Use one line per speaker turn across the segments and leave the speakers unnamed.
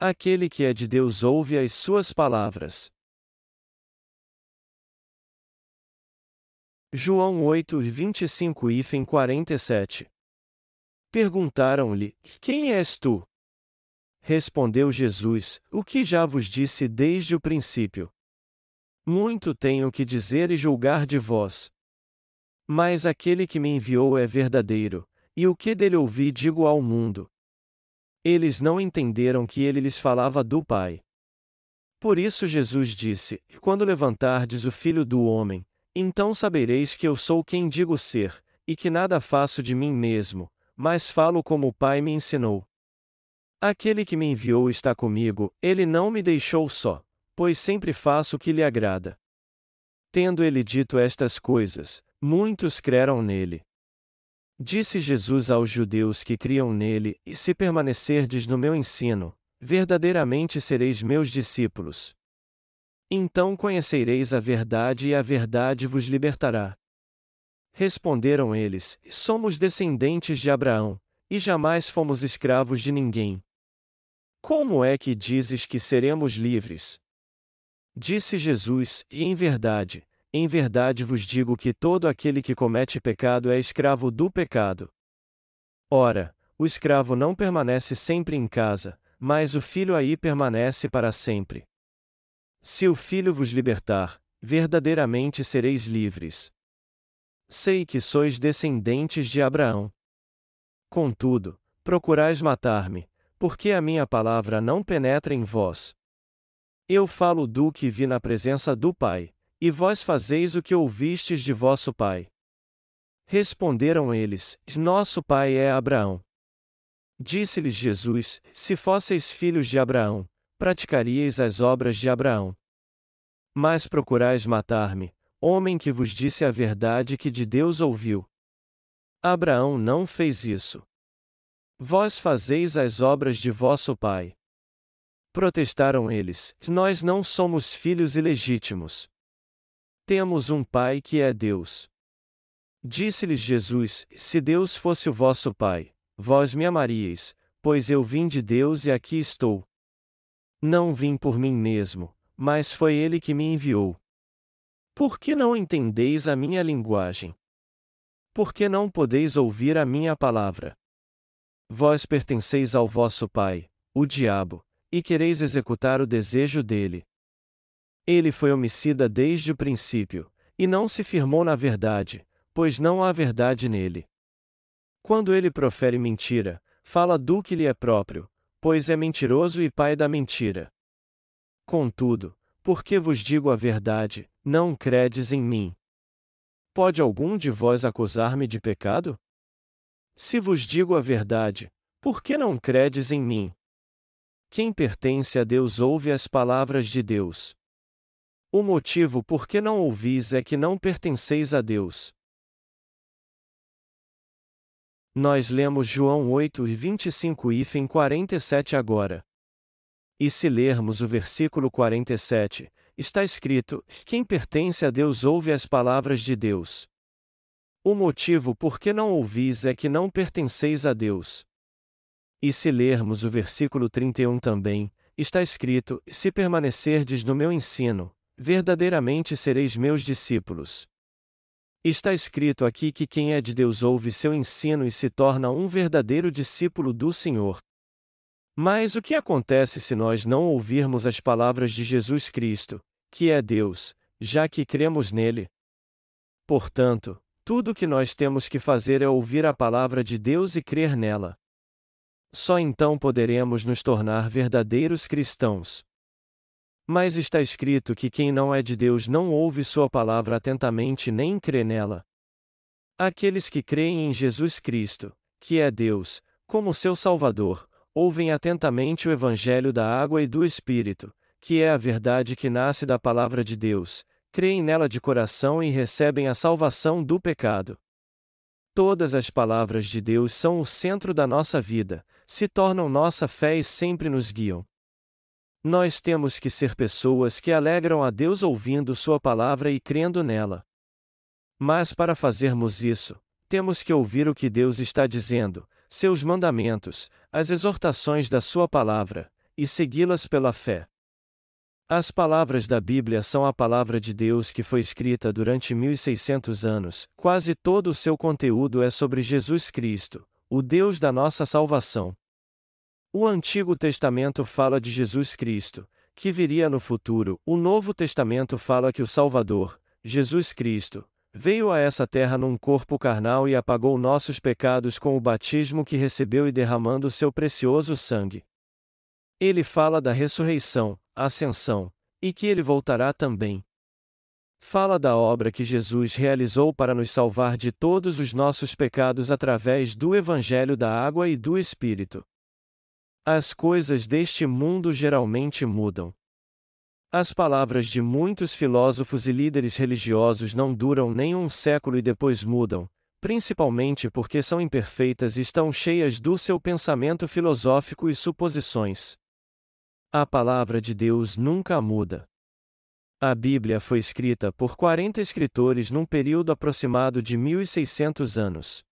Aquele que é de Deus ouve as suas palavras. João 8, 25 e 47 Perguntaram-lhe: Quem és tu? Respondeu Jesus: O que já vos disse desde o princípio. Muito tenho que dizer e julgar de vós. Mas aquele que me enviou é verdadeiro, e o que dele ouvi digo ao mundo. Eles não entenderam que ele lhes falava do Pai. Por isso Jesus disse: Quando levantardes o filho do homem, então sabereis que eu sou quem digo ser, e que nada faço de mim mesmo, mas falo como o Pai me ensinou. Aquele que me enviou está comigo, ele não me deixou só, pois sempre faço o que lhe agrada. Tendo ele dito estas coisas, muitos creram nele. Disse Jesus aos judeus que criam nele: E se permanecerdes no meu ensino, verdadeiramente sereis meus discípulos. Então conhecereis a verdade e a verdade vos libertará. Responderam eles: Somos descendentes de Abraão, e jamais fomos escravos de ninguém. Como é que dizes que seremos livres? Disse Jesus: E em verdade, em verdade vos digo que todo aquele que comete pecado é escravo do pecado. Ora, o escravo não permanece sempre em casa, mas o filho aí permanece para sempre. Se o filho vos libertar, verdadeiramente sereis livres. Sei que sois descendentes de Abraão. Contudo, procurais matar-me, porque a minha palavra não penetra em vós. Eu falo do que vi na presença do Pai, e vós fazeis o que ouvistes de vosso Pai. Responderam eles: Nosso pai é Abraão. Disse-lhes Jesus: Se fosseis filhos de Abraão, praticaríeis as obras de Abraão. Mas procurais matar-me, homem que vos disse a verdade que de Deus ouviu. Abraão não fez isso. Vós fazeis as obras de vosso pai. Protestaram eles: Nós não somos filhos ilegítimos. Temos um pai que é Deus. Disse-lhes Jesus: Se Deus fosse o vosso pai, vós me amaríeis, pois eu vim de Deus e aqui estou. Não vim por mim mesmo, mas foi ele que me enviou. Por que não entendeis a minha linguagem? Por que não podeis ouvir a minha palavra? Vós pertenceis ao vosso pai, o diabo, e quereis executar o desejo dele. Ele foi homicida desde o princípio, e não se firmou na verdade, pois não há verdade nele. Quando ele profere mentira, fala do que lhe é próprio, pois é mentiroso e pai da mentira. Contudo, porque vos digo a verdade, não credes em mim. Pode algum de vós acusar-me de pecado? Se vos digo a verdade, por que não credes em mim? Quem pertence a Deus ouve as palavras de Deus. O motivo por que não ouvis é que não pertenceis a Deus. Nós lemos João 8 e 25 e 47 agora. E se lermos o versículo 47, está escrito: Quem pertence a Deus ouve as palavras de Deus. O motivo por que não ouvis é que não pertenceis a Deus. E se lermos o versículo 31 também, está escrito: Se permanecerdes no meu ensino, verdadeiramente sereis meus discípulos. Está escrito aqui que quem é de Deus ouve seu ensino e se torna um verdadeiro discípulo do Senhor. Mas o que acontece se nós não ouvirmos as palavras de Jesus Cristo, que é Deus, já que cremos nele? Portanto, tudo o que nós temos que fazer é ouvir a palavra de Deus e crer nela. Só então poderemos nos tornar verdadeiros cristãos. Mas está escrito que quem não é de Deus não ouve Sua palavra atentamente nem crê nela. Aqueles que creem em Jesus Cristo, que é Deus, como seu Salvador, ouvem atentamente o Evangelho da água e do Espírito, que é a verdade que nasce da palavra de Deus, creem nela de coração e recebem a salvação do pecado. Todas as palavras de Deus são o centro da nossa vida, se tornam nossa fé e sempre nos guiam. Nós temos que ser pessoas que alegram a Deus ouvindo Sua palavra e crendo nela. Mas para fazermos isso, temos que ouvir o que Deus está dizendo, seus mandamentos, as exortações da Sua palavra, e segui-las pela fé. As palavras da Bíblia são a palavra de Deus que foi escrita durante 1600 anos, quase todo o seu conteúdo é sobre Jesus Cristo, o Deus da nossa salvação. O Antigo Testamento fala de Jesus Cristo, que viria no futuro, o Novo Testamento fala que o Salvador, Jesus Cristo, veio a essa terra num corpo carnal e apagou nossos pecados com o batismo que recebeu e derramando seu precioso sangue. Ele fala da ressurreição, ascensão, e que ele voltará também. Fala da obra que Jesus realizou para nos salvar de todos os nossos pecados através do Evangelho da Água e do Espírito. As coisas deste mundo geralmente mudam. As palavras de muitos filósofos e líderes religiosos não duram nem um século e depois mudam, principalmente porque são imperfeitas e estão cheias do seu pensamento filosófico e suposições. A palavra de Deus nunca muda. A Bíblia foi escrita por 40 escritores num período aproximado de 1600 anos.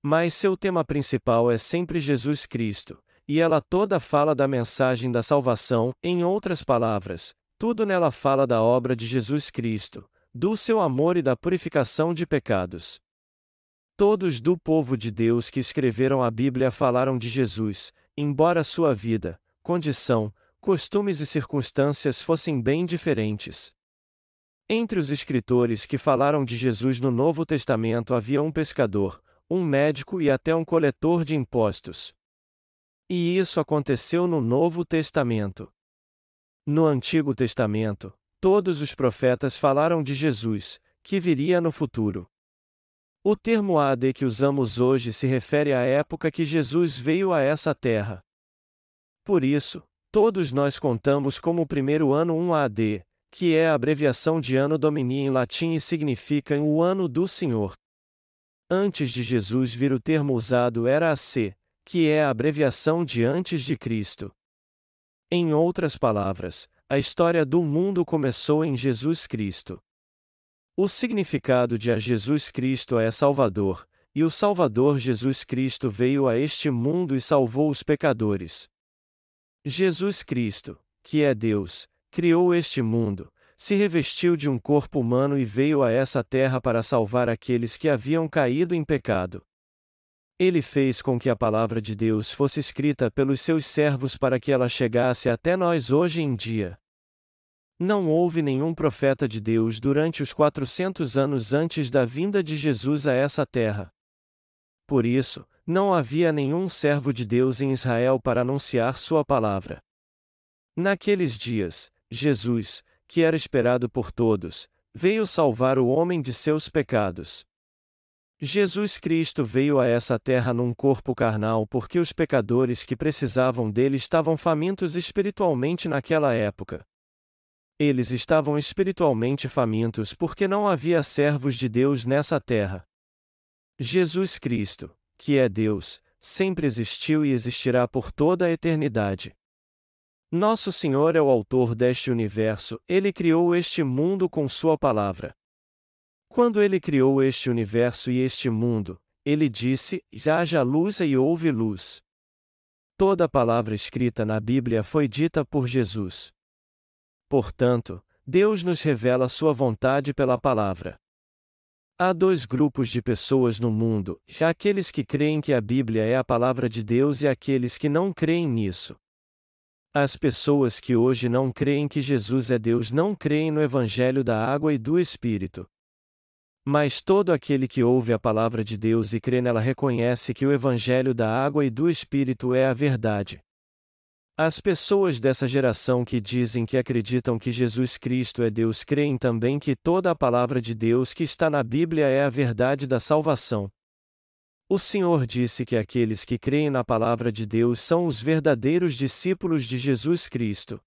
Mas seu tema principal é sempre Jesus Cristo, e ela toda fala da mensagem da salvação, em outras palavras, tudo nela fala da obra de Jesus Cristo, do seu amor e da purificação de pecados. Todos do povo de Deus que escreveram a Bíblia falaram de Jesus, embora sua vida, condição, costumes e circunstâncias fossem bem diferentes. Entre os escritores que falaram de Jesus no Novo Testamento havia um pescador, um médico e até um coletor de impostos. E isso aconteceu no Novo Testamento. No Antigo Testamento, todos os profetas falaram de Jesus, que viria no futuro. O termo AD que usamos hoje se refere à época que Jesus veio a essa terra. Por isso, todos nós contamos como o primeiro ano um AD, que é a abreviação de Anno Domini em latim e significa o ano do Senhor. Antes de Jesus vir o termo usado era AC, que é a abreviação de antes de Cristo. Em outras palavras, a história do mundo começou em Jesus Cristo. O significado de a Jesus Cristo é Salvador, e o Salvador Jesus Cristo veio a este mundo e salvou os pecadores. Jesus Cristo, que é Deus, criou este mundo, se revestiu de um corpo humano e veio a essa terra para salvar aqueles que haviam caído em pecado. Ele fez com que a palavra de Deus fosse escrita pelos seus servos para que ela chegasse até nós hoje em dia. Não houve nenhum profeta de Deus durante os 400 anos antes da vinda de Jesus a essa terra. Por isso, não havia nenhum servo de Deus em Israel para anunciar sua palavra. Naqueles dias, Jesus, que era esperado por todos, veio salvar o homem de seus pecados. Jesus Cristo veio a essa terra num corpo carnal porque os pecadores que precisavam dele estavam famintos espiritualmente naquela época. Eles estavam espiritualmente famintos porque não havia servos de Deus nessa terra. Jesus Cristo, que é Deus, sempre existiu e existirá por toda a eternidade. Nosso Senhor é o autor deste universo, ele criou este mundo com Sua palavra. Quando ele criou este universo e este mundo, ele disse: haja luz e houve luz. Toda palavra escrita na Bíblia foi dita por Jesus. Portanto, Deus nos revela Sua vontade pela palavra. Há dois grupos de pessoas no mundo: aqueles que creem que a Bíblia é a palavra de Deus e aqueles que não creem nisso. As pessoas que hoje não creem que Jesus é Deus não creem no Evangelho da água e do Espírito. Mas todo aquele que ouve a palavra de Deus e crê nela reconhece que o Evangelho da água e do Espírito é a verdade. As pessoas dessa geração que dizem que acreditam que Jesus Cristo é Deus creem também que toda a palavra de Deus que está na Bíblia é a verdade da salvação. O Senhor disse que aqueles que creem na palavra de Deus são os verdadeiros discípulos de Jesus Cristo.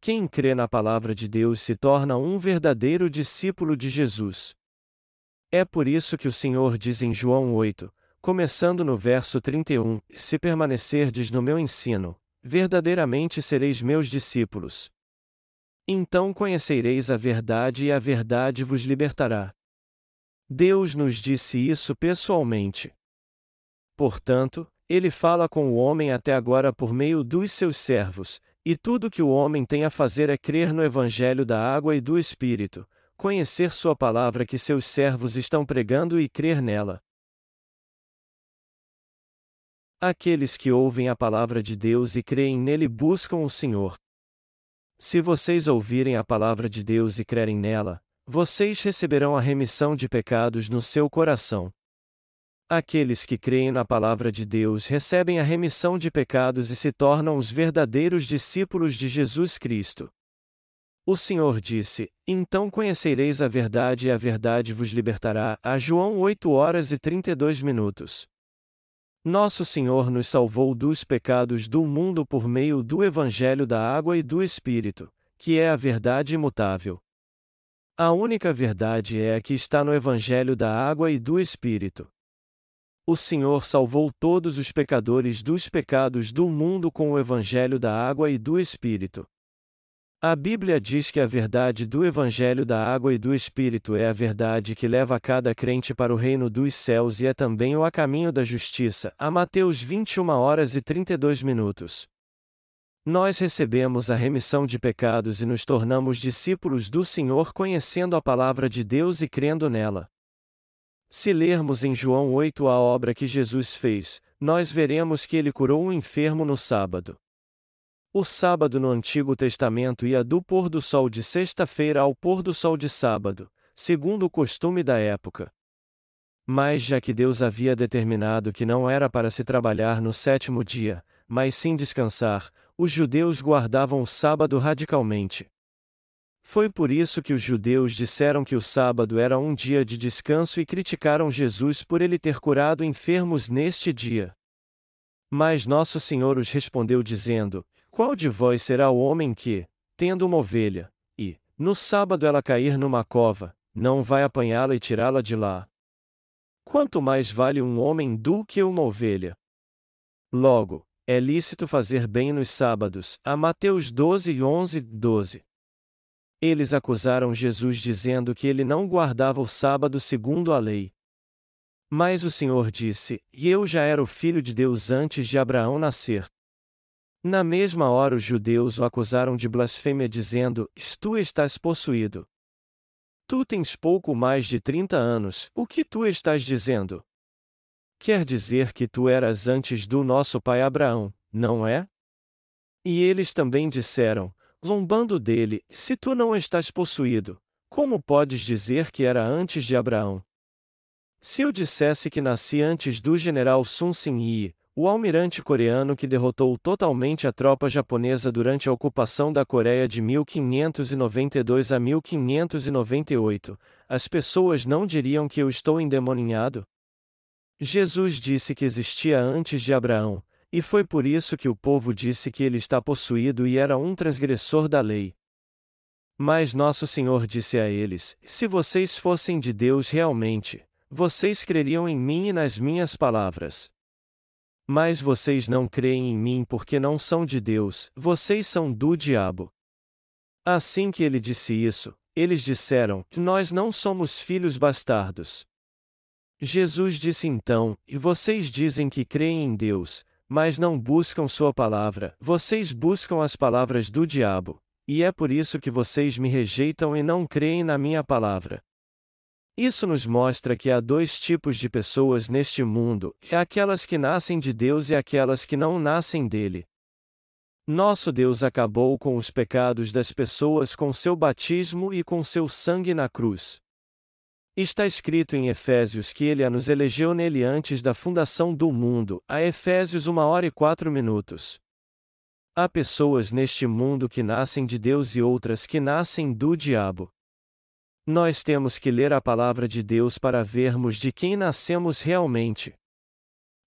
Quem crê na palavra de Deus se torna um verdadeiro discípulo de Jesus. É por isso que o Senhor diz em João 8, começando no verso 31, Se permanecerdes no meu ensino, verdadeiramente sereis meus discípulos. Então conhecereis a verdade e a verdade vos libertará. Deus nos disse isso pessoalmente. Portanto, ele fala com o homem até agora por meio dos seus servos, e tudo que o homem tem a fazer é crer no Evangelho da água e do Espírito, conhecer Sua palavra que seus servos estão pregando e crer nela. Aqueles que ouvem a palavra de Deus e creem nele buscam o Senhor. Se vocês ouvirem a palavra de Deus e crerem nela, vocês receberão a remissão de pecados no seu coração. Aqueles que creem na palavra de Deus recebem a remissão de pecados e se tornam os verdadeiros discípulos de Jesus Cristo. O Senhor disse: Então conhecereis a verdade e a verdade vos libertará. A João 8 horas e 32 minutos. Nosso Senhor nos salvou dos pecados do mundo por meio do Evangelho da Água e do Espírito, que é a verdade imutável. A única verdade é a que está no Evangelho da Água e do Espírito. O Senhor salvou todos os pecadores dos pecados do mundo com o Evangelho da Água e do Espírito. A Bíblia diz que a verdade do Evangelho da Água e do Espírito é a verdade que leva cada crente para o reino dos céus e é também o a caminho da justiça. A Mateus 21 horas e 32 minutos. Nós recebemos a remissão de pecados e nos tornamos discípulos do Senhor conhecendo a palavra de Deus e crendo nela. Se lermos em João 8 a obra que Jesus fez, nós veremos que ele curou um enfermo no sábado. O sábado no Antigo Testamento ia do pôr do sol de sexta-feira ao pôr do sol de sábado, segundo o costume da época. Mas já que Deus havia determinado que não era para se trabalhar no sétimo dia, mas sim descansar, os judeus guardavam o sábado radicalmente. Foi por isso que os judeus disseram que o sábado era um dia de descanso e criticaram Jesus por ele ter curado enfermos neste dia. Mas Nosso Senhor os respondeu dizendo: qual de vós será o homem que, tendo uma ovelha, e, no sábado ela cair numa cova, não vai apanhá-la e tirá-la de lá? Quanto mais vale um homem do que uma ovelha? Logo, é lícito fazer bem nos sábados. A Mateus 12 11, 12. Eles acusaram Jesus dizendo que ele não guardava o sábado segundo a lei. Mas o Senhor disse: E eu já era o filho de Deus antes de Abraão nascer. Na mesma hora os judeus o acusaram de blasfêmia dizendo: Tu estás possuído. Tu tens pouco mais de trinta anos, o que tu estás dizendo? Quer dizer que tu eras antes do nosso pai Abraão, não é? E eles também disseram, zombando dele: Se tu não estás possuído, como podes dizer que era antes de Abraão? Se eu dissesse que nasci antes do general Sun Sin Yi, o almirante coreano que derrotou totalmente a tropa japonesa durante a ocupação da Coreia de 1592 a 1598, as pessoas não diriam que eu estou endemoninhado? Jesus disse que existia antes de Abraão, e foi por isso que o povo disse que ele está possuído e era um transgressor da lei. Mas nosso Senhor disse a eles: Se vocês fossem de Deus realmente, vocês creriam em mim e nas minhas palavras. Mas vocês não creem em mim porque não são de Deus, vocês são do diabo. Assim que ele disse isso, eles disseram: Nós não somos filhos bastardos. Jesus disse então: E vocês dizem que creem em Deus, mas não buscam Sua palavra, vocês buscam as palavras do diabo, e é por isso que vocês me rejeitam e não creem na minha palavra. Isso nos mostra que há dois tipos de pessoas neste mundo: é aquelas que nascem de Deus e aquelas que não nascem dele. Nosso Deus acabou com os pecados das pessoas com seu batismo e com seu sangue na cruz. Está escrito em Efésios que ele a nos elegeu nele antes da fundação do mundo, a Efésios 1 hora e 4 minutos. Há pessoas neste mundo que nascem de Deus e outras que nascem do diabo. Nós temos que ler a palavra de Deus para vermos de quem nascemos realmente.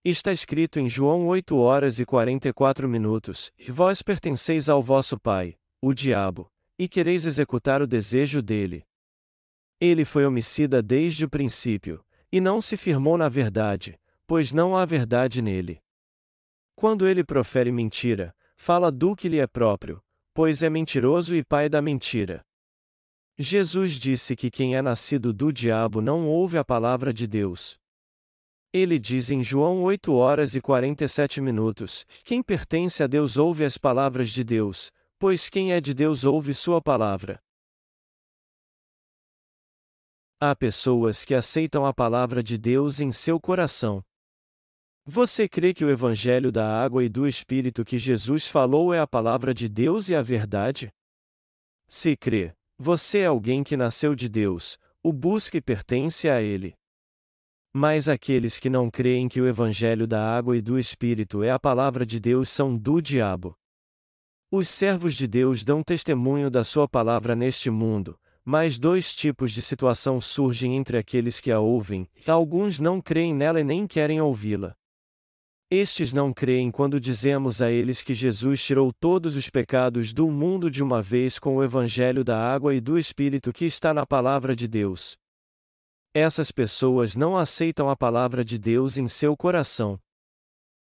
Está escrito em João 8 horas e 44 minutos: vós pertenceis ao vosso pai, o diabo, e quereis executar o desejo dele. Ele foi homicida desde o princípio, e não se firmou na verdade, pois não há verdade nele. Quando ele profere mentira, fala do que lhe é próprio, pois é mentiroso e pai da mentira. Jesus disse que quem é nascido do diabo não ouve a palavra de Deus. Ele diz em João 8 horas e 47 minutos: Quem pertence a Deus ouve as palavras de Deus, pois quem é de Deus ouve Sua palavra. Há pessoas que aceitam a palavra de Deus em seu coração. Você crê que o Evangelho da água e do Espírito que Jesus falou é a palavra de Deus e a verdade? Se crê, você é alguém que nasceu de Deus, o busca e pertence a Ele. Mas aqueles que não creem que o Evangelho da água e do Espírito é a palavra de Deus são do diabo. Os servos de Deus dão testemunho da sua palavra neste mundo, mas dois tipos de situação surgem entre aqueles que a ouvem, alguns não creem nela e nem querem ouvi-la. Estes não creem quando dizemos a eles que Jesus tirou todos os pecados do mundo de uma vez com o Evangelho da água e do Espírito que está na Palavra de Deus. Essas pessoas não aceitam a Palavra de Deus em seu coração.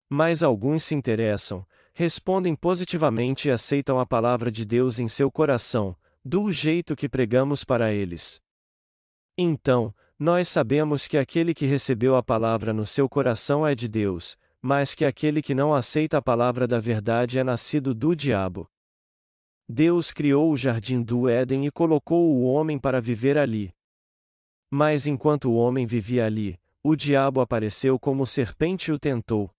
Mas alguns se interessam, respondem positivamente e aceitam a Palavra de Deus em seu coração, do jeito que pregamos para eles. Então, nós sabemos que aquele que recebeu a palavra no seu coração é de Deus, mas que aquele que não aceita a palavra da verdade é nascido do diabo. Deus criou o jardim do Éden e colocou o homem para viver ali. Mas enquanto o homem vivia ali, o diabo apareceu como serpente e o tentou.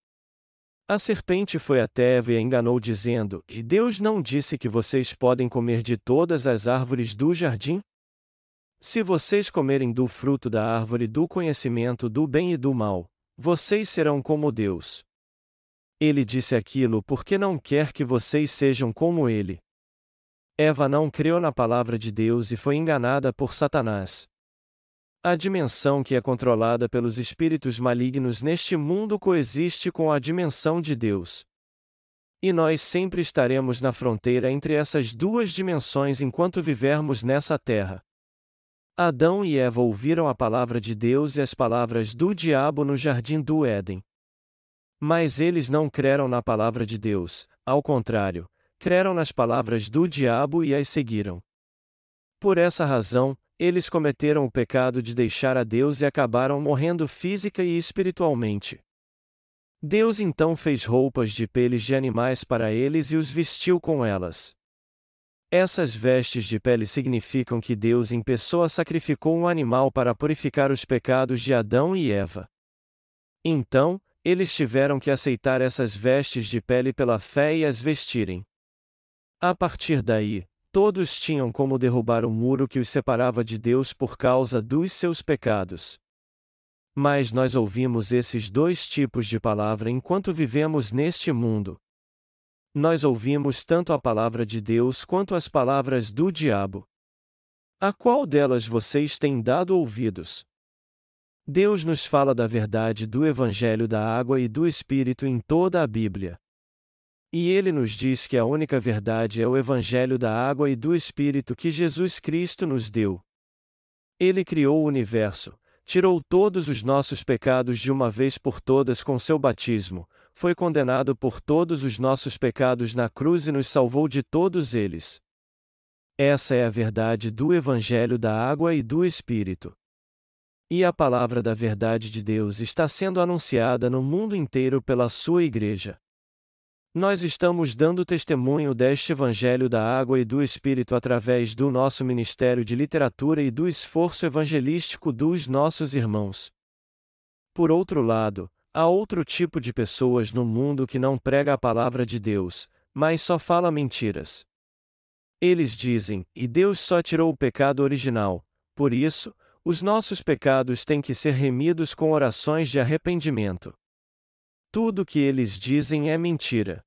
A serpente foi até Eva e a enganou dizendo: E Deus não disse que vocês podem comer de todas as árvores do jardim? Se vocês comerem do fruto da árvore do conhecimento do bem e do mal, vocês serão como Deus. Ele disse aquilo porque não quer que vocês sejam como ele. Eva não creu na palavra de Deus e foi enganada por Satanás. A dimensão que é controlada pelos espíritos malignos neste mundo coexiste com a dimensão de Deus. E nós sempre estaremos na fronteira entre essas duas dimensões enquanto vivermos nessa terra. Adão e Eva ouviram a palavra de Deus e as palavras do diabo no jardim do Éden. Mas eles não creram na palavra de Deus, ao contrário, creram nas palavras do diabo e as seguiram. Por essa razão, eles cometeram o pecado de deixar a Deus e acabaram morrendo física e espiritualmente. Deus então fez roupas de peles de animais para eles e os vestiu com elas. Essas vestes de pele significam que Deus em pessoa sacrificou um animal para purificar os pecados de Adão e Eva. Então, eles tiveram que aceitar essas vestes de pele pela fé e as vestirem. A partir daí, Todos tinham como derrubar o muro que os separava de Deus por causa dos seus pecados. Mas nós ouvimos esses dois tipos de palavra enquanto vivemos neste mundo. Nós ouvimos tanto a palavra de Deus quanto as palavras do diabo. A qual delas vocês têm dado ouvidos? Deus nos fala da verdade do Evangelho da água e do Espírito em toda a Bíblia. E ele nos diz que a única verdade é o Evangelho da água e do Espírito que Jesus Cristo nos deu. Ele criou o universo, tirou todos os nossos pecados de uma vez por todas com seu batismo, foi condenado por todos os nossos pecados na cruz e nos salvou de todos eles. Essa é a verdade do Evangelho da água e do Espírito. E a palavra da verdade de Deus está sendo anunciada no mundo inteiro pela sua Igreja. Nós estamos dando testemunho deste Evangelho da água e do Espírito através do nosso ministério de literatura e do esforço evangelístico dos nossos irmãos. Por outro lado, há outro tipo de pessoas no mundo que não prega a palavra de Deus, mas só fala mentiras. Eles dizem, e Deus só tirou o pecado original, por isso, os nossos pecados têm que ser remidos com orações de arrependimento. Tudo o que eles dizem é mentira.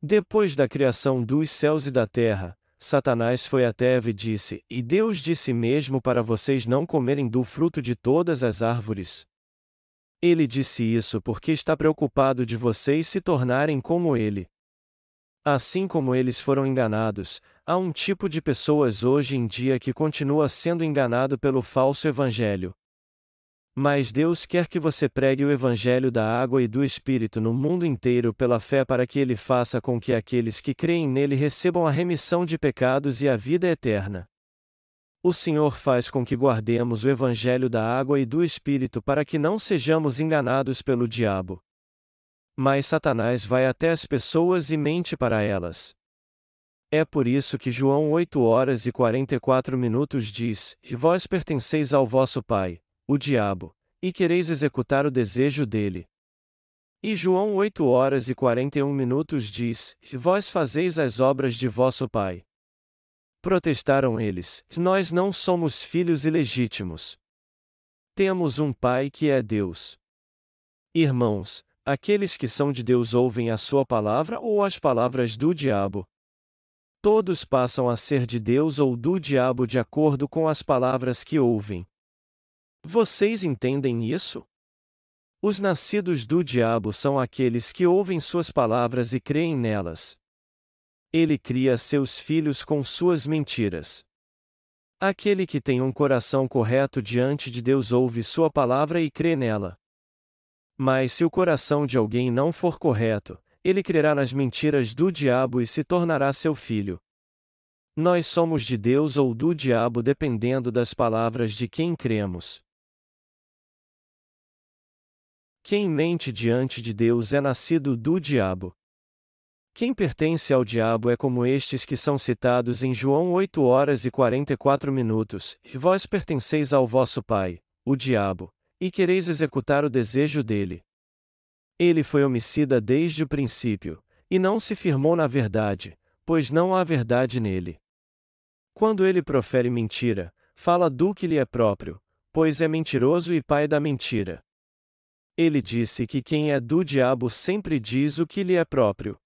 Depois da criação dos céus e da terra, Satanás foi até Eva e disse: E Deus disse mesmo para vocês não comerem do fruto de todas as árvores. Ele disse isso porque está preocupado de vocês se tornarem como ele. Assim como eles foram enganados, há um tipo de pessoas hoje em dia que continua sendo enganado pelo falso evangelho. Mas Deus quer que você pregue o Evangelho da água e do Espírito no mundo inteiro pela fé para que ele faça com que aqueles que creem nele recebam a remissão de pecados e a vida eterna. O Senhor faz com que guardemos o Evangelho da água e do Espírito para que não sejamos enganados pelo diabo. Mas Satanás vai até as pessoas e mente para elas. É por isso que João 8 horas e 44 minutos diz: E vós pertenceis ao vosso pai, o diabo, e quereis executar o desejo dele. E João 8 horas e 41 minutos diz: E vós fazeis as obras de vosso pai. Protestaram eles: Nós não somos filhos ilegítimos. Temos um pai que é Deus. Irmãos, aqueles que são de Deus ouvem a sua palavra ou as palavras do diabo? Todos passam a ser de Deus ou do diabo de acordo com as palavras que ouvem. Vocês entendem isso? Os nascidos do diabo são aqueles que ouvem suas palavras e creem nelas. Ele cria seus filhos com suas mentiras. Aquele que tem um coração correto diante de Deus ouve sua palavra e crê nela. Mas se o coração de alguém não for correto, ele crerá nas mentiras do diabo e se tornará seu filho. Nós somos de Deus ou do diabo dependendo das palavras de quem cremos. Quem mente diante de Deus é nascido do diabo. Quem pertence ao diabo é como estes que são citados em João 8 horas e 44 minutos, e vós pertenceis ao vosso pai, o diabo, e quereis executar o desejo dele. Ele foi homicida desde o princípio, e não se firmou na verdade, pois não há verdade nele. Quando ele profere mentira, fala do que lhe é próprio, pois é mentiroso e pai da mentira. Ele disse que quem é do diabo sempre diz o que lhe é próprio.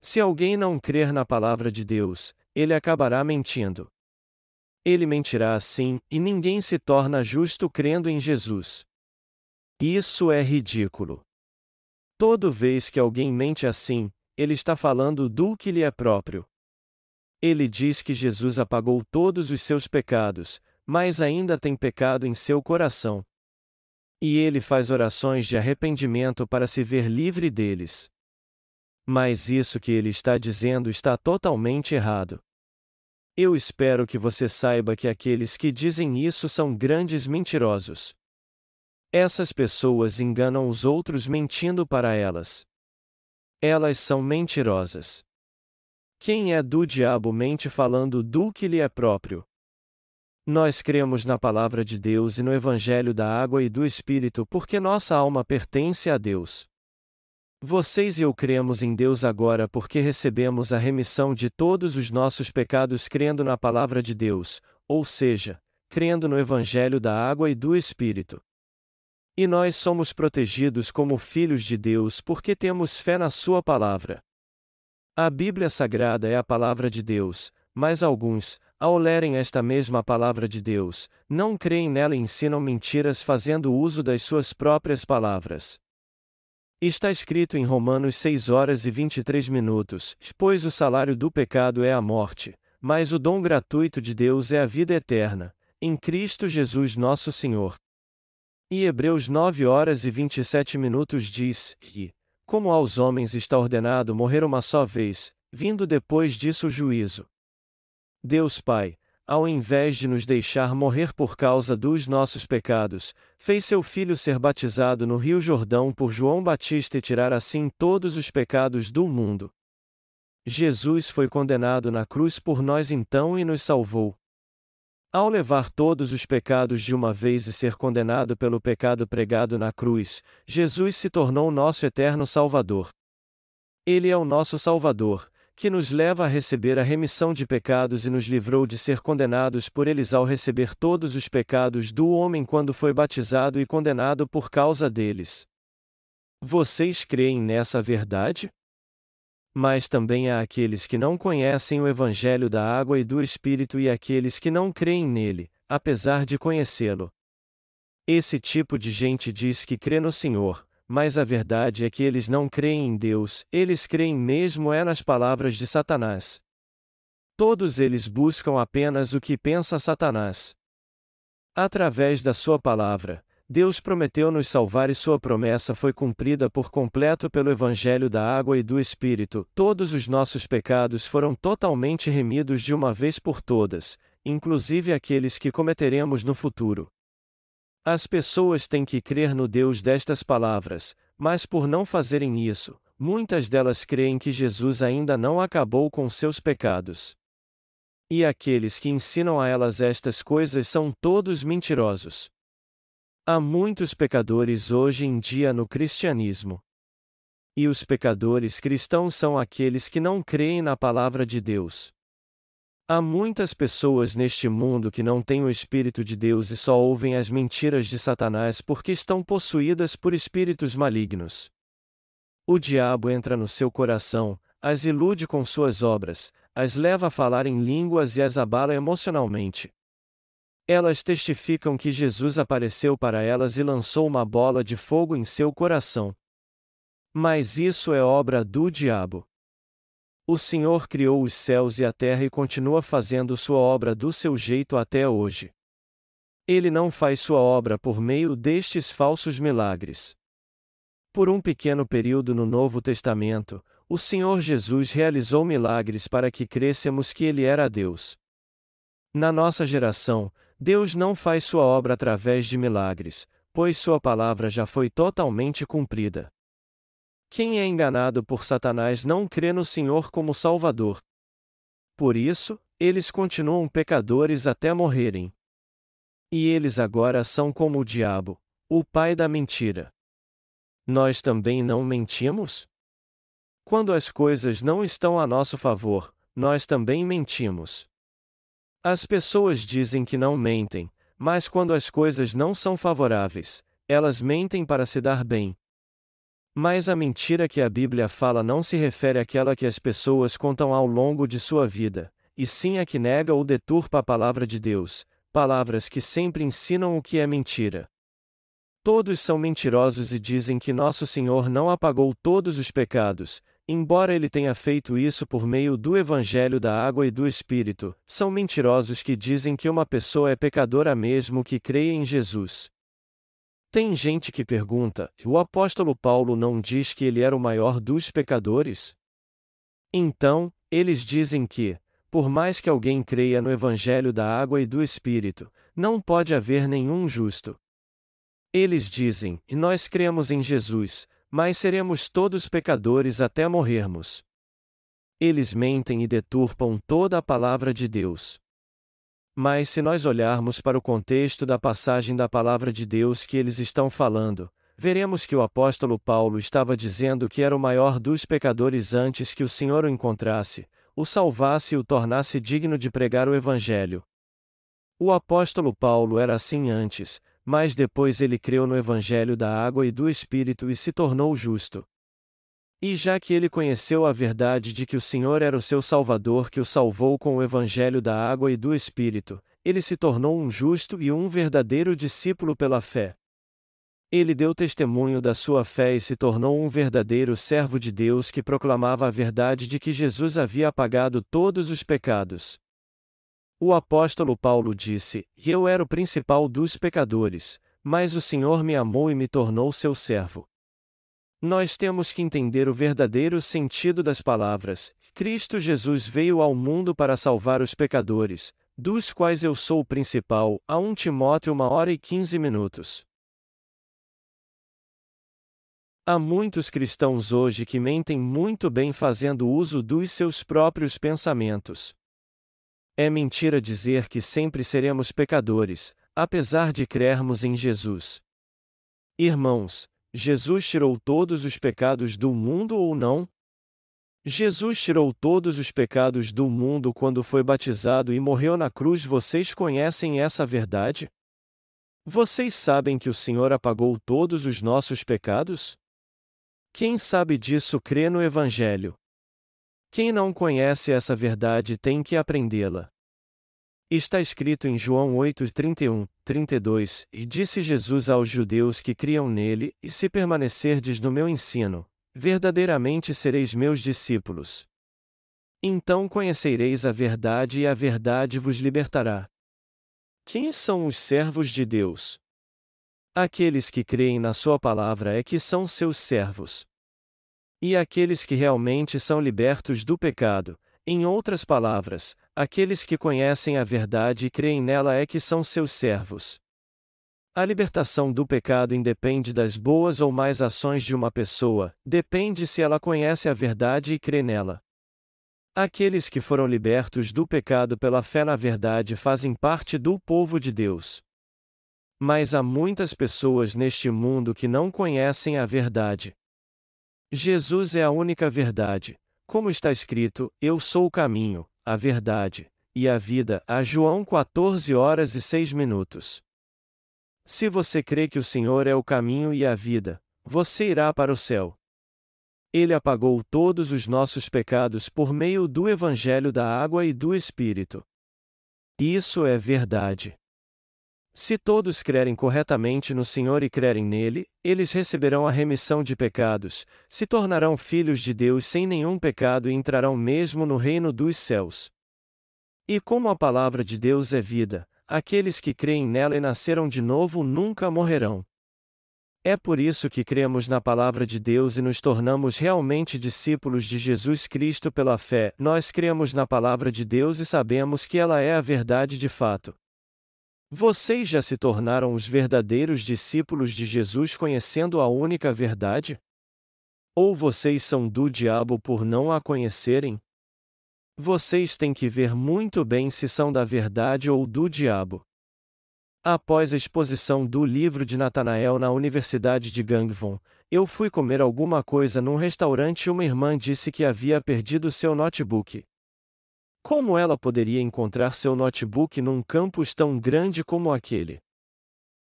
Se alguém não crer na palavra de Deus, ele acabará mentindo. Ele mentirá assim, e ninguém se torna justo crendo em Jesus. Isso é ridículo. Toda vez que alguém mente assim, ele está falando do que lhe é próprio. Ele diz que Jesus apagou todos os seus pecados, mas ainda tem pecado em seu coração. E ele faz orações de arrependimento para se ver livre deles. Mas isso que ele está dizendo está totalmente errado. Eu espero que você saiba que aqueles que dizem isso são grandes mentirosos. Essas pessoas enganam os outros mentindo para elas. Elas são mentirosas. Quem é do diabo mente falando do que lhe é próprio. Nós cremos na palavra de Deus e no Evangelho da água e do Espírito porque nossa alma pertence a Deus. Vocês e eu cremos em Deus agora porque recebemos a remissão de todos os nossos pecados crendo na palavra de Deus, ou seja, crendo no Evangelho da água e do Espírito. E nós somos protegidos como filhos de Deus porque temos fé na Sua palavra. A Bíblia Sagrada é a palavra de Deus, mas alguns, ao lerem esta mesma palavra de Deus, não creem nela e ensinam mentiras fazendo uso das suas próprias palavras. Está escrito em Romanos 6 horas e 23 minutos: Pois o salário do pecado é a morte, mas o dom gratuito de Deus é a vida eterna, em Cristo Jesus nosso Senhor. E Hebreus 9 horas e 27 minutos diz: E, como aos homens está ordenado morrer uma só vez, vindo depois disso o juízo. Deus Pai, ao invés de nos deixar morrer por causa dos nossos pecados, fez seu filho ser batizado no Rio Jordão por João Batista e tirar assim todos os pecados do mundo. Jesus foi condenado na cruz por nós então e nos salvou. Ao levar todos os pecados de uma vez e ser condenado pelo pecado pregado na cruz, Jesus se tornou nosso eterno Salvador. Ele é o nosso Salvador, que nos leva a receber a remissão de pecados e nos livrou de ser condenados por eles ao receber todos os pecados do homem quando foi batizado e condenado por causa deles. Vocês creem nessa verdade? mas também há aqueles que não conhecem o Evangelho da água e do Espírito e aqueles que não creem nele, apesar de conhecê-lo. Esse tipo de gente diz que crê no Senhor, mas a verdade é que eles não creem em Deus, eles creem mesmo é nas palavras de Satanás. Todos eles buscam apenas o que pensa Satanás. Através da sua palavra, Deus prometeu nos salvar e sua promessa foi cumprida por completo pelo Evangelho da Água e do Espírito. Todos os nossos pecados foram totalmente remidos de uma vez por todas, inclusive aqueles que cometeremos no futuro. As pessoas têm que crer no Deus destas palavras, mas por não fazerem isso, muitas delas creem que Jesus ainda não acabou com seus pecados. E aqueles que ensinam a elas estas coisas são todos mentirosos. Há muitos pecadores hoje em dia no cristianismo. E os pecadores cristãos são aqueles que não creem na palavra de Deus. Há muitas pessoas neste mundo que não têm o Espírito de Deus e só ouvem as mentiras de Satanás porque estão possuídas por espíritos malignos. O diabo entra no seu coração, as ilude com suas obras, as leva a falar em línguas e as abala emocionalmente. Elas testificam que Jesus apareceu para elas e lançou uma bola de fogo em seu coração. Mas isso é obra do diabo. O Senhor criou os céus e a terra e continua fazendo sua obra do seu jeito até hoje. Ele não faz sua obra por meio destes falsos milagres. Por um pequeno período no Novo Testamento, o Senhor Jesus realizou milagres para que crêssemos que Ele era Deus. Na nossa geração, Deus não faz sua obra através de milagres, pois sua palavra já foi totalmente cumprida. Quem é enganado por Satanás não crê no Senhor como Salvador. Por isso, eles continuam pecadores até morrerem. E eles agora são como o diabo, o pai da mentira. Nós também não mentimos? Quando as coisas não estão a nosso favor, nós também mentimos. As pessoas dizem que não mentem, mas quando as coisas não são favoráveis, elas mentem para se dar bem. Mas a mentira que a Bíblia fala não se refere àquela que as pessoas contam ao longo de sua vida, e sim a que nega ou deturpa a palavra de Deus, palavras que sempre ensinam o que é mentira. Todos são mentirosos e dizem que nosso Senhor não apagou todos os pecados, embora ele tenha feito isso por meio do Evangelho da Água e do Espírito, são mentirosos que dizem que uma pessoa é pecadora mesmo que creia em Jesus. Tem gente que pergunta: o apóstolo Paulo não diz que ele era o maior dos pecadores? Então, eles dizem que, por mais que alguém creia no Evangelho da água e do Espírito, não pode haver nenhum justo. Eles dizem: nós cremos em Jesus, mas seremos todos pecadores até morrermos. Eles mentem e deturpam toda a palavra de Deus. Mas se nós olharmos para o contexto da passagem da palavra de Deus que eles estão falando, veremos que o apóstolo Paulo estava dizendo que era o maior dos pecadores antes que o Senhor o encontrasse, o salvasse e o tornasse digno de pregar o Evangelho. O apóstolo Paulo era assim antes, mas depois ele creu no Evangelho da água e do Espírito e se tornou justo. E já que ele conheceu a verdade de que o Senhor era o seu Salvador que o salvou com o Evangelho da água e do Espírito, ele se tornou um justo e um verdadeiro discípulo pela fé. Ele deu testemunho da sua fé e se tornou um verdadeiro servo de Deus que proclamava a verdade de que Jesus havia apagado todos os pecados. O apóstolo Paulo disse: Eu era o principal dos pecadores, mas o Senhor me amou e me tornou seu servo. Nós temos que entender o verdadeiro sentido das palavras: Cristo Jesus veio ao mundo para salvar os pecadores, dos quais eu sou o principal. A 1 Timóteo 1 hora e 15 minutos. Há muitos cristãos hoje que mentem muito bem fazendo uso dos seus próprios pensamentos. É mentira dizer que sempre seremos pecadores, apesar de crermos em Jesus. Irmãos, Jesus tirou todos os pecados do mundo ou não? Jesus tirou todos os pecados do mundo quando foi batizado e morreu na cruz. Vocês conhecem essa verdade? Vocês sabem que o Senhor apagou todos os nossos pecados? Quem sabe disso crê no Evangelho. Quem não conhece essa verdade tem que aprendê-la. Está escrito em João 8, 31, 32, e disse Jesus aos judeus que criam nele: E se permanecerdes no meu ensino, verdadeiramente sereis meus discípulos. Então conhecereis a verdade e a verdade vos libertará. Quem são os servos de Deus? Aqueles que creem na Sua palavra é que são seus servos. E aqueles que realmente são libertos do pecado, Em outras palavras, aqueles que conhecem a verdade e creem nela é que são seus servos. A libertação do pecado independe das boas ou más ações de uma pessoa, depende se ela conhece a verdade e crê nela. Aqueles que foram libertos do pecado pela fé na verdade fazem parte do povo de Deus. Mas há muitas pessoas neste mundo que não conhecem a verdade. Jesus é a única verdade. Como está escrito, Eu sou o caminho, a verdade e a vida. A João 14 horas e 6 minutos. Se você crê que o Senhor é o caminho e a vida, você irá para o céu. Ele apagou todos os nossos pecados por meio do Evangelho da Água e do Espírito. Isso é verdade. Se todos crerem corretamente no Senhor e crerem nele, eles receberão a remissão de pecados, se tornarão filhos de Deus sem nenhum pecado e entrarão mesmo no reino dos céus. E como a palavra de Deus é vida, aqueles que creem nela e nasceram de novo nunca morrerão. É por isso que cremos na palavra de Deus e nos tornamos realmente discípulos de Jesus Cristo pela fé. Nós cremos na palavra de Deus e sabemos que ela é a verdade de fato. Vocês já se tornaram os verdadeiros discípulos de Jesus conhecendo a única verdade? Ou vocês são do diabo por não a conhecerem? Vocês têm que ver muito bem se são da verdade ou do diabo. Após a exposição do livro de Natanael na Universidade de Gangwon, eu fui comer alguma coisa num restaurante e uma irmã disse que havia perdido seu notebook. Como ela poderia encontrar seu notebook num campus tão grande como aquele?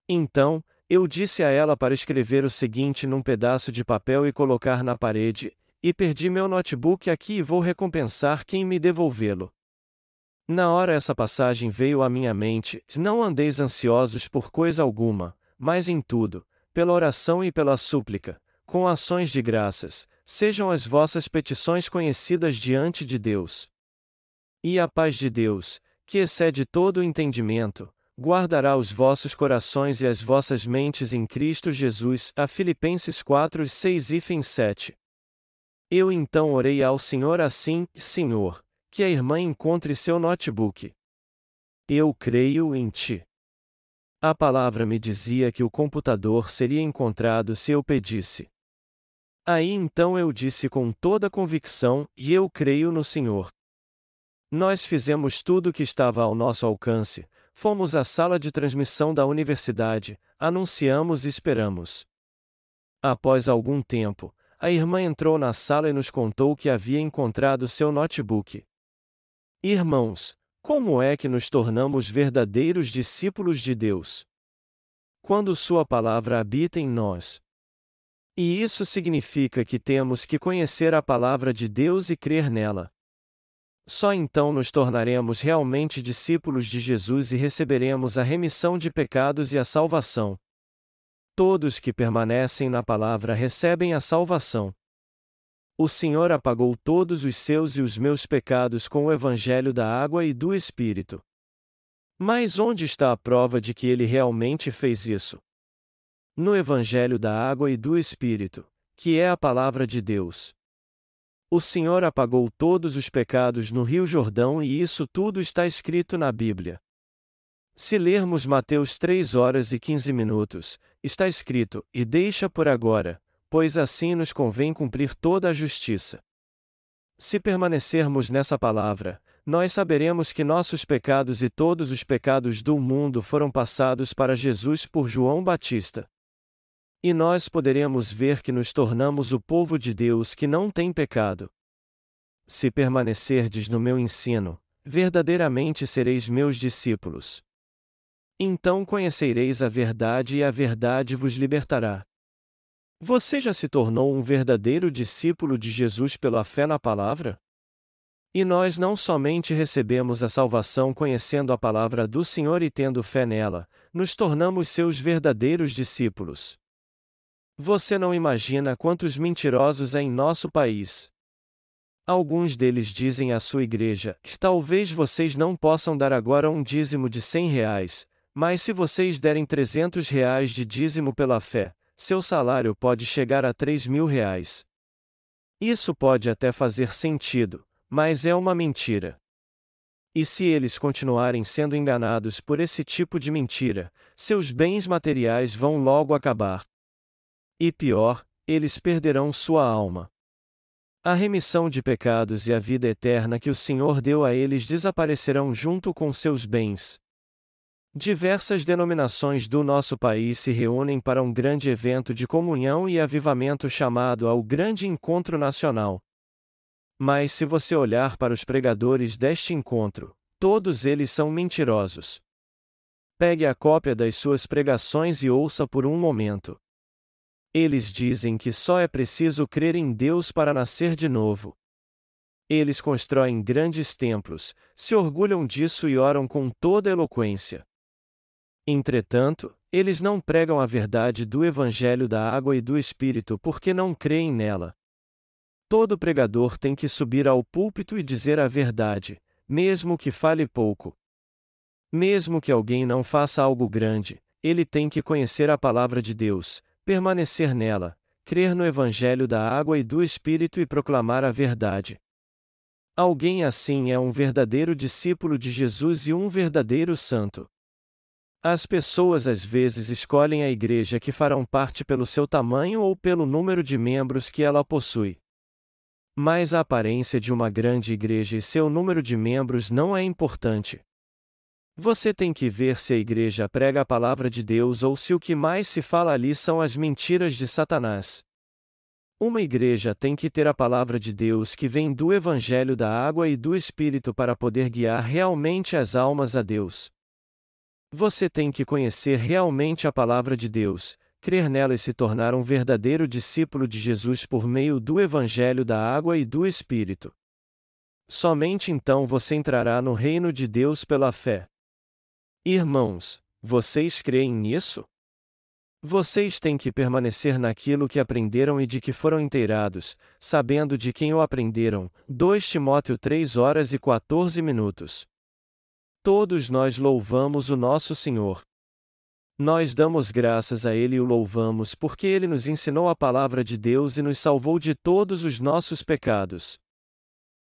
Então, eu disse a ela para escrever o seguinte num pedaço de papel e colocar na parede: e perdi meu notebook aqui e vou recompensar quem me devolvê-lo. Na hora essa passagem veio à minha mente: não andeis ansiosos por coisa alguma, mas em tudo, pela oração e pela súplica, com ações de graças, sejam as vossas petições conhecidas diante de Deus. E a paz de Deus, que excede todo o entendimento, guardará os vossos corações e as vossas mentes em Cristo Jesus. A Filipenses 4, 6 e 7. Eu então orei ao Senhor assim: Senhor, que a irmã encontre seu notebook. Eu creio em ti. A palavra me dizia que o computador seria encontrado se eu pedisse. Aí então eu disse com toda convicção: e eu creio no Senhor. Nós fizemos tudo o que estava ao nosso alcance, fomos à sala de transmissão da universidade, anunciamos e esperamos. Após algum tempo, a irmã entrou na sala e nos contou que havia encontrado seu notebook. Irmãos, como é que nos tornamos verdadeiros discípulos de Deus? Quando Sua palavra habita em nós. E isso significa que temos que conhecer a palavra de Deus e crer nela. Só então nos tornaremos realmente discípulos de Jesus e receberemos a remissão de pecados e a salvação. Todos que permanecem na palavra recebem a salvação. O Senhor apagou todos os seus e os meus pecados com o Evangelho da água e do Espírito. Mas onde está a prova de que ele realmente fez isso? No Evangelho da água e do Espírito, que é a palavra de Deus. O Senhor apagou todos os pecados no Rio Jordão e isso tudo está escrito na Bíblia. Se lermos Mateus 3 horas e 15 minutos, está escrito: E deixa por agora, pois assim nos convém cumprir toda a justiça. Se permanecermos nessa palavra, nós saberemos que nossos pecados e todos os pecados do mundo foram passados para Jesus por João Batista. E nós poderemos ver que nos tornamos o povo de Deus que não tem pecado. Se permanecerdes no meu ensino, verdadeiramente sereis meus discípulos. Então conhecereis a verdade e a verdade vos libertará. Você já se tornou um verdadeiro discípulo de Jesus pela fé na palavra? E nós não somente recebemos a salvação conhecendo a palavra do Senhor e tendo fé nela, nos tornamos seus verdadeiros discípulos. Você não imagina quantos mentirosos há em nosso país. Alguns deles dizem à sua igreja que talvez vocês não possam dar agora um dízimo de cem reais, mas se vocês derem trezentos reais de dízimo pela fé, seu salário pode chegar a 3 mil reais. Isso pode até fazer sentido, mas é uma mentira. E se eles continuarem sendo enganados por esse tipo de mentira, seus bens materiais vão logo acabar. E pior, eles perderão sua alma. A remissão de pecados e a vida eterna que o Senhor deu a eles desaparecerão junto com seus bens. Diversas denominações do nosso país se reúnem para um grande evento de comunhão e avivamento chamado ao Grande Encontro Nacional. Mas se você olhar para os pregadores deste encontro, todos eles são mentirosos. Pegue a cópia das suas pregações e ouça por um momento. Eles dizem que só é preciso crer em Deus para nascer de novo. Eles constroem grandes templos, se orgulham disso e oram com toda eloquência. Entretanto, eles não pregam a verdade do Evangelho da água e do Espírito porque não creem nela. Todo pregador tem que subir ao púlpito e dizer a verdade, mesmo que fale pouco. Mesmo que alguém não faça algo grande, ele tem que conhecer a palavra de Deus, permanecer nela, crer no Evangelho da água e do Espírito e proclamar a verdade. Alguém assim é um verdadeiro discípulo de Jesus e um verdadeiro santo. As pessoas às vezes escolhem a igreja que farão parte pelo seu tamanho ou pelo número de membros que ela possui. Mas a aparência de uma grande igreja e seu número de membros não é importante. Você tem que ver se a igreja prega a palavra de Deus ou se o que mais se fala ali são as mentiras de Satanás. Uma igreja tem que ter a palavra de Deus que vem do Evangelho da água e do Espírito para poder guiar realmente as almas a Deus. Você tem que conhecer realmente a palavra de Deus, crer nela e se tornar um verdadeiro discípulo de Jesus por meio do Evangelho da Água e do Espírito. Somente então você entrará no reino de Deus pela fé. Irmãos, vocês creem nisso? Vocês têm que permanecer naquilo que aprenderam e de que foram inteirados, sabendo de quem o aprenderam. 2 Timóteo 3 horas e 14 minutos. Todos nós louvamos o nosso Senhor. Nós damos graças a Ele e o louvamos porque Ele nos ensinou a palavra de Deus e nos salvou de todos os nossos pecados.